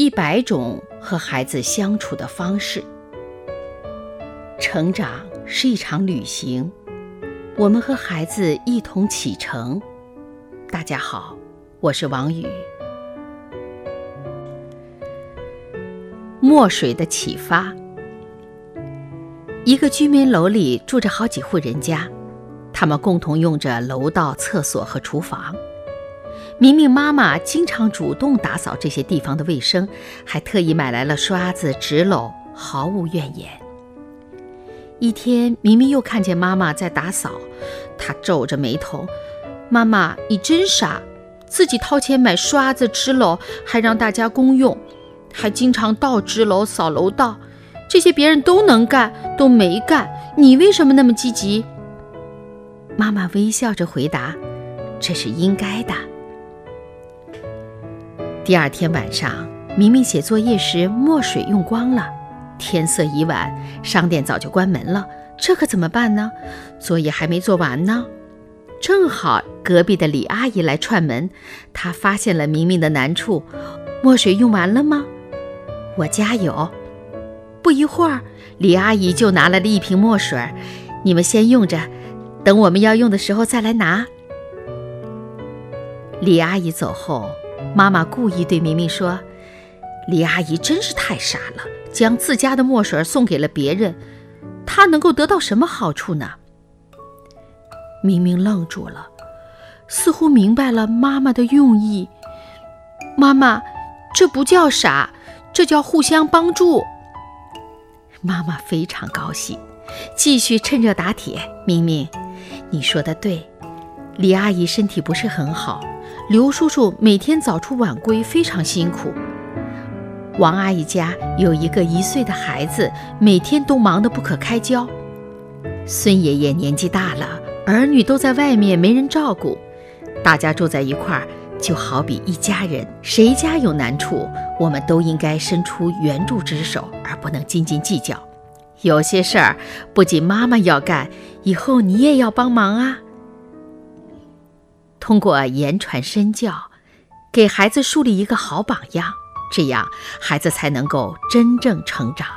一百种和孩子相处的方式。成长是一场旅行，我们和孩子一同启程。大家好，我是王宇。墨水的启发。一个居民楼里住着好几户人家，他们共同用着楼道、厕所和厨房。明明妈妈经常主动打扫这些地方的卫生，还特意买来了刷子、纸篓，毫无怨言。一天，明明又看见妈妈在打扫，她皱着眉头：“妈妈，你真傻，自己掏钱买刷子、纸篓，还让大家公用，还经常倒纸篓、扫楼道，这些别人都能干，都没干，你为什么那么积极？”妈妈微笑着回答：“这是应该的。”第二天晚上，明明写作业时墨水用光了，天色已晚，商店早就关门了，这可怎么办呢？作业还没做完呢。正好隔壁的李阿姨来串门，她发现了明明的难处。墨水用完了吗？我家有。不一会儿，李阿姨就拿来了一瓶墨水，你们先用着，等我们要用的时候再来拿。李阿姨走后。妈妈故意对明明说：“李阿姨真是太傻了，将自家的墨水送给了别人，她能够得到什么好处呢？”明明愣住了，似乎明白了妈妈的用意。妈妈，这不叫傻，这叫互相帮助。妈妈非常高兴，继续趁热打铁：“明明，你说的对，李阿姨身体不是很好。”刘叔叔每天早出晚归，非常辛苦。王阿姨家有一个一岁的孩子，每天都忙得不可开交。孙爷爷年纪大了，儿女都在外面，没人照顾。大家住在一块儿，就好比一家人。谁家有难处，我们都应该伸出援助之手，而不能斤斤计较。有些事儿不仅妈妈要干，以后你也要帮忙啊。通过言传身教，给孩子树立一个好榜样，这样孩子才能够真正成长。